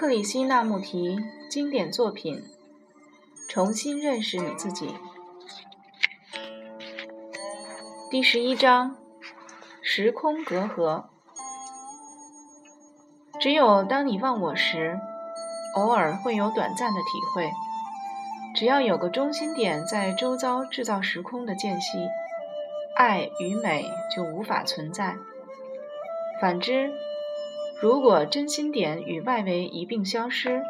克里希那穆提经典作品：重新认识你自己。第十一章：时空隔阂。只有当你忘我时，偶尔会有短暂的体会。只要有个中心点在周遭制造时空的间隙，爱与美就无法存在。反之，如果真心点与外围一并消失，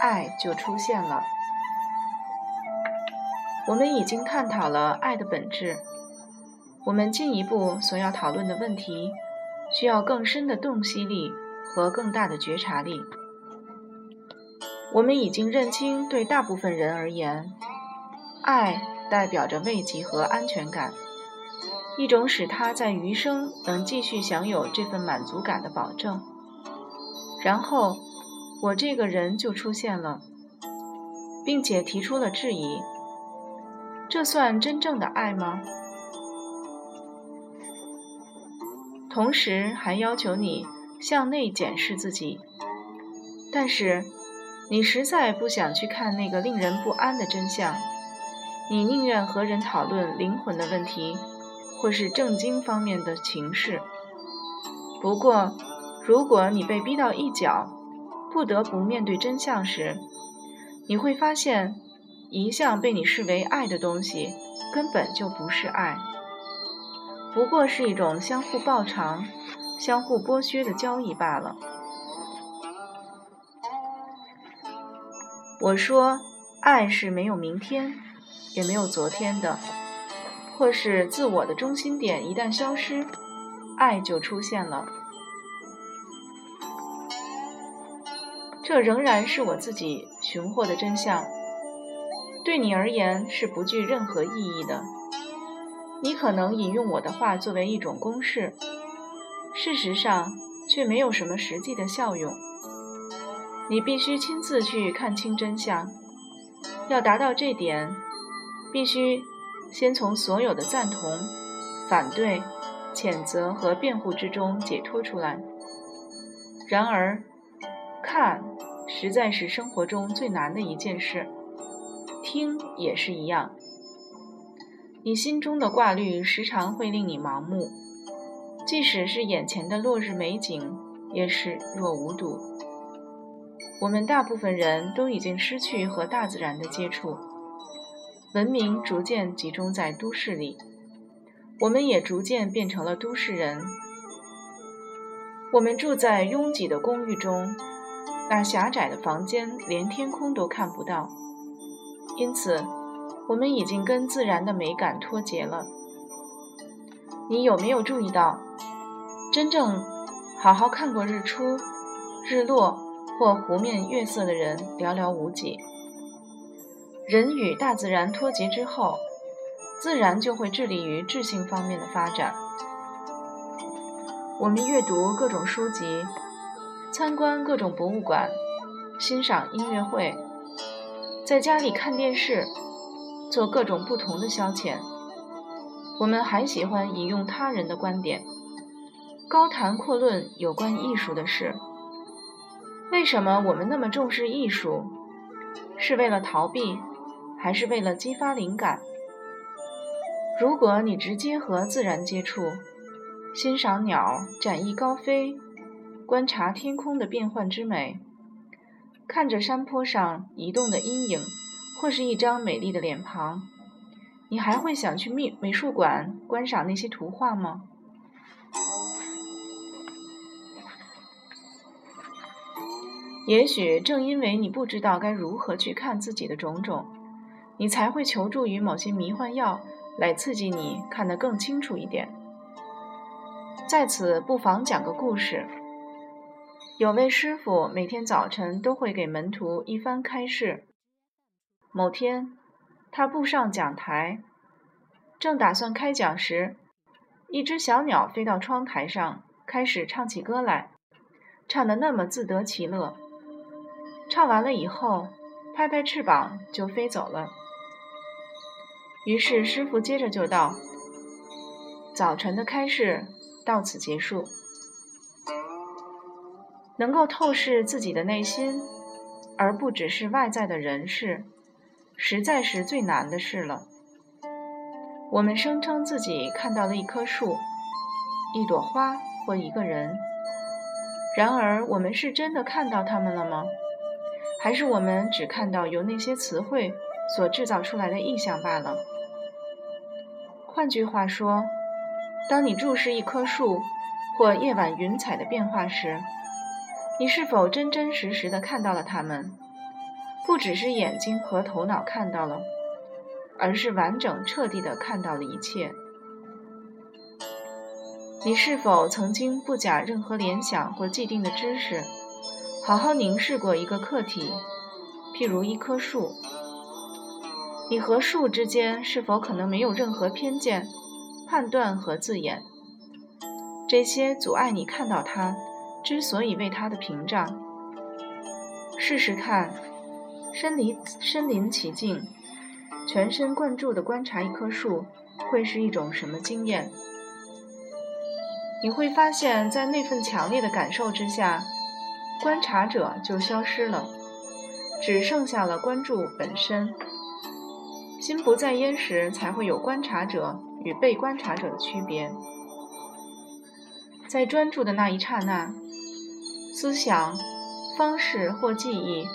爱就出现了。我们已经探讨了爱的本质，我们进一步所要讨论的问题，需要更深的洞悉力和更大的觉察力。我们已经认清，对大部分人而言，爱代表着慰藉和安全感，一种使他在余生能继续享有这份满足感的保证。然后，我这个人就出现了，并且提出了质疑：这算真正的爱吗？同时还要求你向内检视自己，但是。你实在不想去看那个令人不安的真相，你宁愿和人讨论灵魂的问题，或是正经方面的情事。不过，如果你被逼到一角，不得不面对真相时，你会发现，一向被你视为爱的东西，根本就不是爱，不过是一种相互报偿、相互剥削的交易罢了。我说，爱是没有明天，也没有昨天的，或是自我的中心点一旦消失，爱就出现了。这仍然是我自己寻获的真相，对你而言是不具任何意义的。你可能引用我的话作为一种公式，事实上却没有什么实际的效用。你必须亲自去看清真相。要达到这点，必须先从所有的赞同、反对、谴责和辩护之中解脱出来。然而，看实在是生活中最难的一件事，听也是一样。你心中的挂虑时常会令你盲目，即使是眼前的落日美景，也视若无睹。我们大部分人都已经失去和大自然的接触，文明逐渐集中在都市里，我们也逐渐变成了都市人。我们住在拥挤的公寓中，那狭窄的房间连天空都看不到，因此，我们已经跟自然的美感脱节了。你有没有注意到，真正好好看过日出、日落？或湖面月色的人寥寥无几。人与大自然脱节之后，自然就会致力于智性方面的发展。我们阅读各种书籍，参观各种博物馆，欣赏音乐会，在家里看电视，做各种不同的消遣。我们还喜欢引用他人的观点，高谈阔论有关艺术的事。为什么我们那么重视艺术？是为了逃避，还是为了激发灵感？如果你直接和自然接触，欣赏鸟展翼高飞，观察天空的变幻之美，看着山坡上移动的阴影，或是一张美丽的脸庞，你还会想去美美术馆观赏那些图画吗？也许正因为你不知道该如何去看自己的种种，你才会求助于某些迷幻药来刺激你看得更清楚一点。在此，不妨讲个故事。有位师傅每天早晨都会给门徒一番开示。某天，他步上讲台，正打算开讲时，一只小鸟飞到窗台上，开始唱起歌来，唱得那么自得其乐。唱完了以后，拍拍翅膀就飞走了。于是师傅接着就道：“早晨的开示到此结束。能够透视自己的内心，而不只是外在的人事，实在是最难的事了。我们声称自己看到了一棵树、一朵花或一个人，然而我们是真的看到他们了吗？还是我们只看到由那些词汇所制造出来的意象罢了？换句话说，当你注视一棵树或夜晚云彩的变化时，你是否真真实实的看到了它们？不只是眼睛和头脑看到了。而是完整彻底地看到了一切。你是否曾经不假任何联想或既定的知识，好好凝视过一个客体，譬如一棵树？你和树之间是否可能没有任何偏见、判断和字眼？这些阻碍你看到它之所以为它的屏障。试试看，身临身临其境。全神贯注地观察一棵树，会是一种什么经验？你会发现在那份强烈的感受之下，观察者就消失了，只剩下了关注本身。心不在焉时，才会有观察者与被观察者的区别。在专注的那一刹那，思想、方式或记忆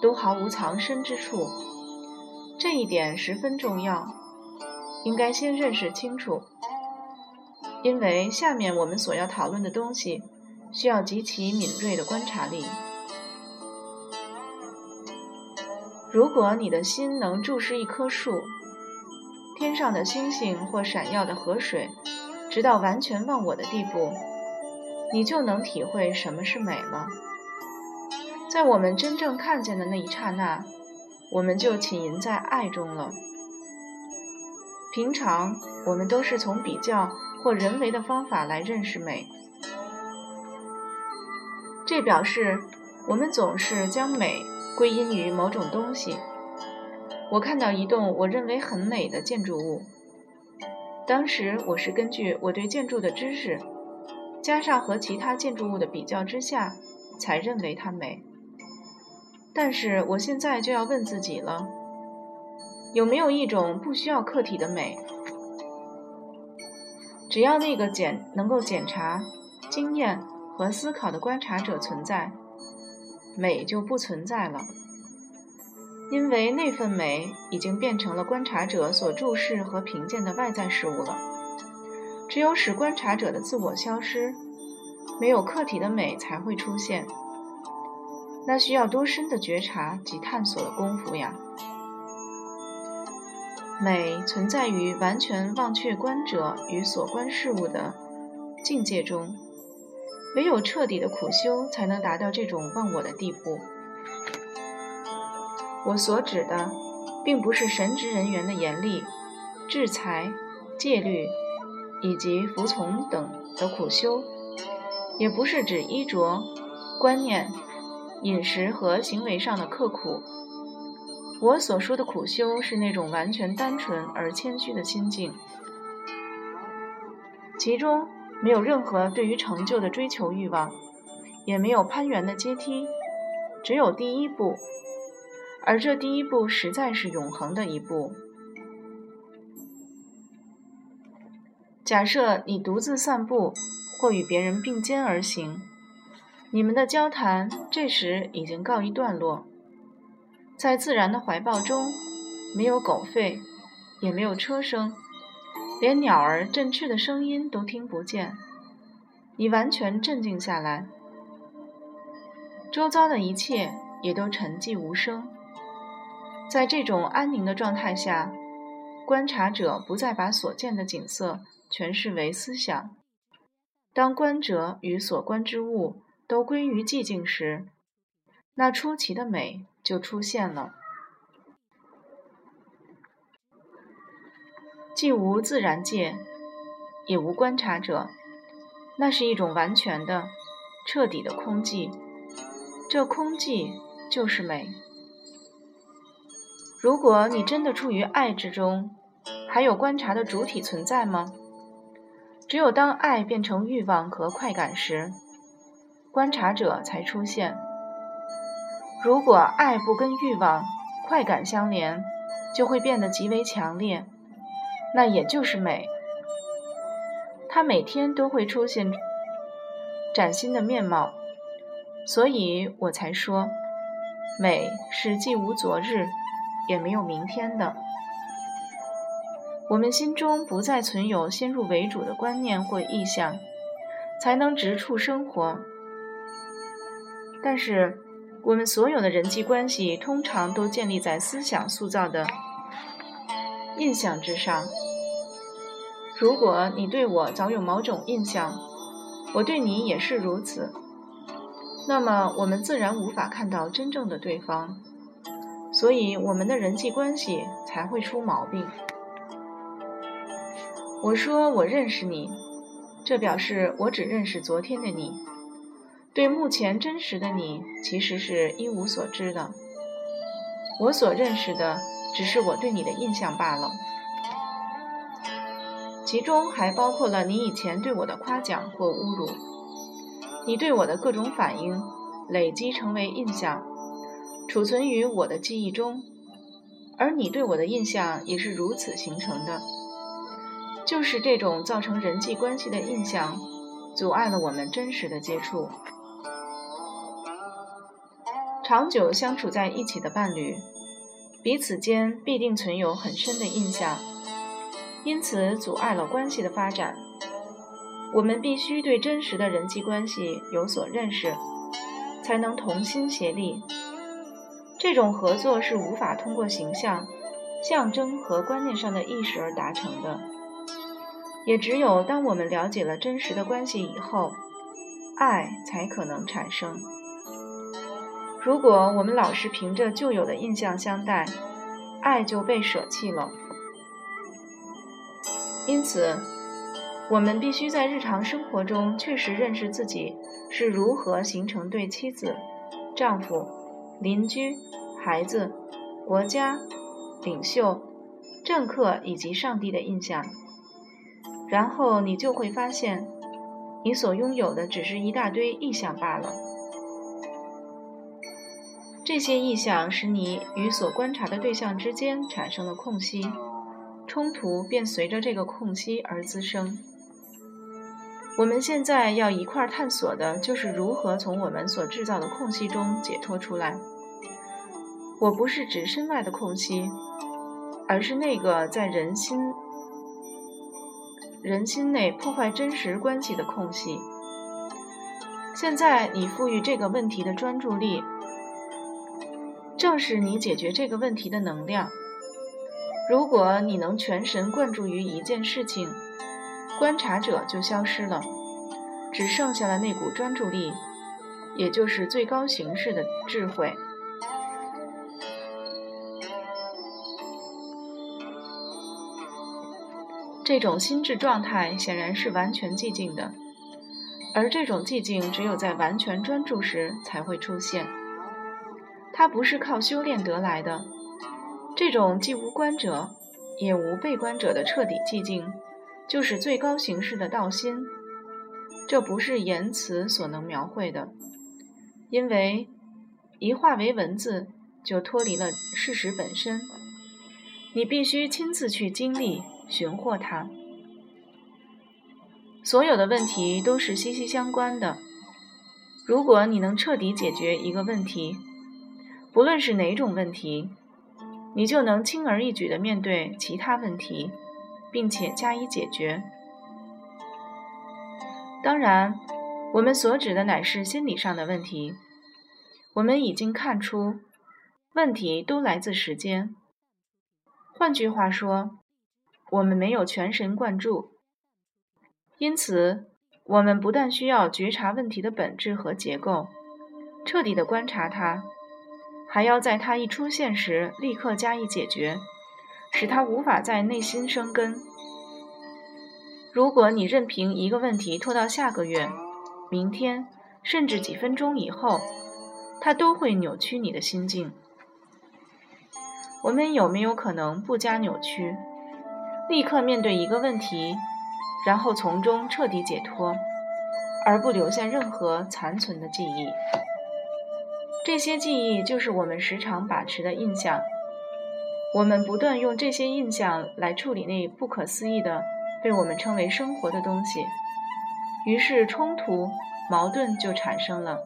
都毫无藏身之处。这一点十分重要，应该先认识清楚。因为下面我们所要讨论的东西，需要极其敏锐的观察力。如果你的心能注视一棵树、天上的星星或闪耀的河水，直到完全忘我的地步，你就能体会什么是美了。在我们真正看见的那一刹那。我们就浸淫在爱中了。平常我们都是从比较或人为的方法来认识美，这表示我们总是将美归因于某种东西。我看到一栋我认为很美的建筑物，当时我是根据我对建筑的知识，加上和其他建筑物的比较之下，才认为它美。但是我现在就要问自己了：有没有一种不需要客体的美？只要那个检能够检查、经验和思考的观察者存在，美就不存在了，因为那份美已经变成了观察者所注视和评鉴的外在事物了。只有使观察者的自我消失，没有客体的美才会出现。那需要多深的觉察及探索的功夫呀！美存在于完全忘却观者与所观事物的境界中，唯有彻底的苦修，才能达到这种忘我的地步。我所指的，并不是神职人员的严厉制裁、戒律以及服从等的苦修，也不是指衣着、观念。饮食和行为上的刻苦，我所说的苦修是那种完全单纯而谦虚的心境，其中没有任何对于成就的追求欲望，也没有攀援的阶梯，只有第一步，而这第一步实在是永恒的一步。假设你独自散步，或与别人并肩而行。你们的交谈这时已经告一段落，在自然的怀抱中，没有狗吠，也没有车声，连鸟儿振翅的声音都听不见。你完全镇静下来，周遭的一切也都沉寂无声。在这种安宁的状态下，观察者不再把所见的景色诠释为思想。当观者与所观之物。都归于寂静时，那出奇的美就出现了。既无自然界，也无观察者，那是一种完全的、彻底的空寂。这空寂就是美。如果你真的处于爱之中，还有观察的主体存在吗？只有当爱变成欲望和快感时。观察者才出现。如果爱不跟欲望、快感相连，就会变得极为强烈，那也就是美。它每天都会出现崭新的面貌，所以我才说，美是既无昨日，也没有明天的。我们心中不再存有先入为主的观念或意向，才能直触生活。但是，我们所有的人际关系通常都建立在思想塑造的印象之上。如果你对我早有某种印象，我对你也是如此，那么我们自然无法看到真正的对方，所以我们的人际关系才会出毛病。我说我认识你，这表示我只认识昨天的你，对目前真实的你其实是一无所知的。我所认识的只是我对你的印象罢了，其中还包括了你以前对我的夸奖或侮辱，你对我的各种反应累积成为印象，储存于我的记忆中，而你对我的印象也是如此形成的。就是这种造成人际关系的印象，阻碍了我们真实的接触。长久相处在一起的伴侣，彼此间必定存有很深的印象，因此阻碍了关系的发展。我们必须对真实的人际关系有所认识，才能同心协力。这种合作是无法通过形象、象征和观念上的意识而达成的。也只有当我们了解了真实的关系以后，爱才可能产生。如果我们老是凭着旧有的印象相待，爱就被舍弃了。因此，我们必须在日常生活中确实认识自己是如何形成对妻子、丈夫、邻居、孩子、国家、领袖、政客以及上帝的印象。然后你就会发现，你所拥有的只是一大堆意象罢了。这些意象使你与所观察的对象之间产生了空隙，冲突便随着这个空隙而滋生。我们现在要一块探索的就是如何从我们所制造的空隙中解脱出来。我不是指身外的空隙，而是那个在人心。人心内破坏真实关系的空隙。现在你赋予这个问题的专注力，正是你解决这个问题的能量。如果你能全神贯注于一件事情，观察者就消失了，只剩下了那股专注力，也就是最高形式的智慧。这种心智状态显然是完全寂静的，而这种寂静只有在完全专注时才会出现。它不是靠修炼得来的。这种既无观者也无被观者的彻底寂静，就是最高形式的道心。这不是言辞所能描绘的，因为一化为文字就脱离了事实本身。你必须亲自去经历。寻获它，所有的问题都是息息相关的。如果你能彻底解决一个问题，不论是哪种问题，你就能轻而易举地面对其他问题，并且加以解决。当然，我们所指的乃是心理上的问题。我们已经看出，问题都来自时间。换句话说。我们没有全神贯注，因此，我们不但需要觉察问题的本质和结构，彻底的观察它，还要在它一出现时立刻加以解决，使它无法在内心生根。如果你任凭一个问题拖到下个月、明天，甚至几分钟以后，它都会扭曲你的心境。我们有没有可能不加扭曲？立刻面对一个问题，然后从中彻底解脱。而不留下任何残存的记忆。这些记忆就是我们时常把持的印象。我们不断用这些印象来处理那不可思议的被我们称为生活的东西，于是冲突、矛盾就产生了。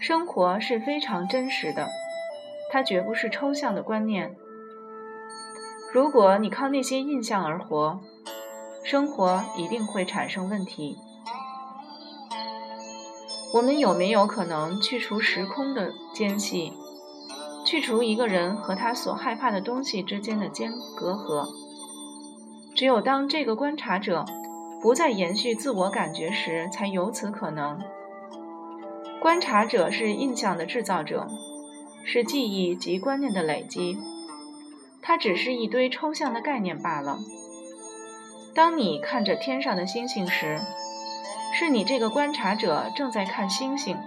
生活是非常真实的，它绝不是抽象的观念。如果你靠那些印象而活，生活一定会产生问题。我们有没有可能去除时空的间隙？去除一个人和他所害怕的东西之间的间隔阂，只有当这个观察者不再延续自我感觉时，才有此可能。观察者是印象的制造者，是记忆及观念的累积，它只是一堆抽象的概念罢了。当你看着天上的星星时，是你这个观察者正在看星星，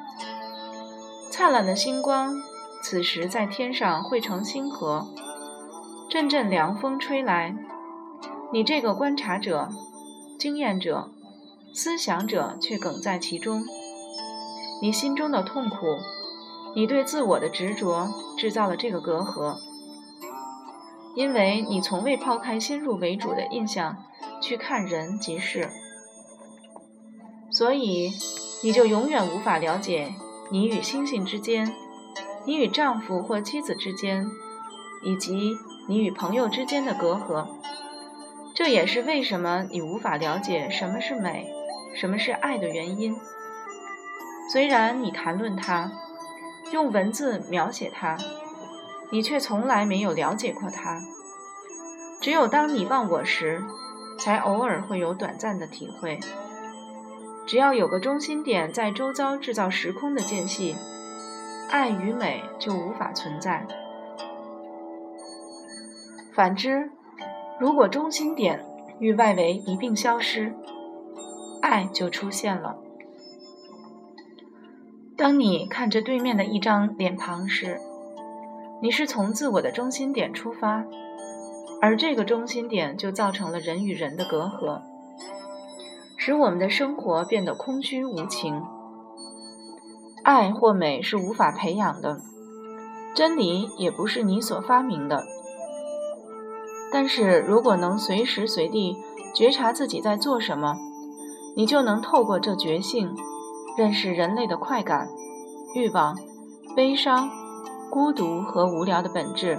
灿烂的星光。此时，在天上汇成星河，阵阵凉风吹来，你这个观察者、经验者、思想者却梗在其中。你心中的痛苦，你对自我的执着，制造了这个隔阂，因为你从未抛开先入为主的印象去看人及事，所以你就永远无法了解你与星星之间。你与丈夫或妻子之间，以及你与朋友之间的隔阂，这也是为什么你无法了解什么是美，什么是爱的原因。虽然你谈论它，用文字描写它，你却从来没有了解过它。只有当你忘我时，才偶尔会有短暂的体会。只要有个中心点在周遭制造时空的间隙。爱与美就无法存在。反之，如果中心点与外围一并消失，爱就出现了。当你看着对面的一张脸庞时，你是从自我的中心点出发，而这个中心点就造成了人与人的隔阂，使我们的生活变得空虚无情。爱或美是无法培养的，真理也不是你所发明的。但是如果能随时随地觉察自己在做什么，你就能透过这觉性，认识人类的快感、欲望、悲伤、孤独和无聊的本质。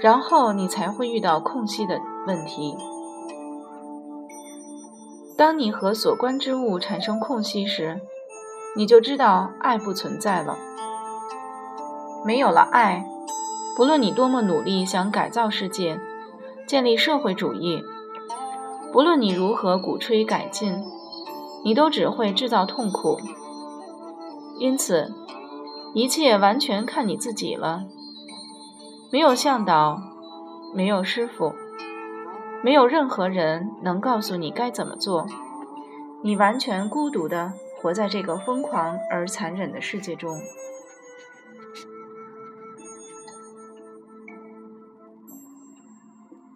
然后你才会遇到空隙的问题。当你和所观之物产生空隙时，你就知道爱不存在了。没有了爱，不论你多么努力想改造世界、建立社会主义，不论你如何鼓吹改进，你都只会制造痛苦。因此，一切完全看你自己了。没有向导，没有师傅，没有任何人能告诉你该怎么做。你完全孤独的。活在这个疯狂而残忍的世界中。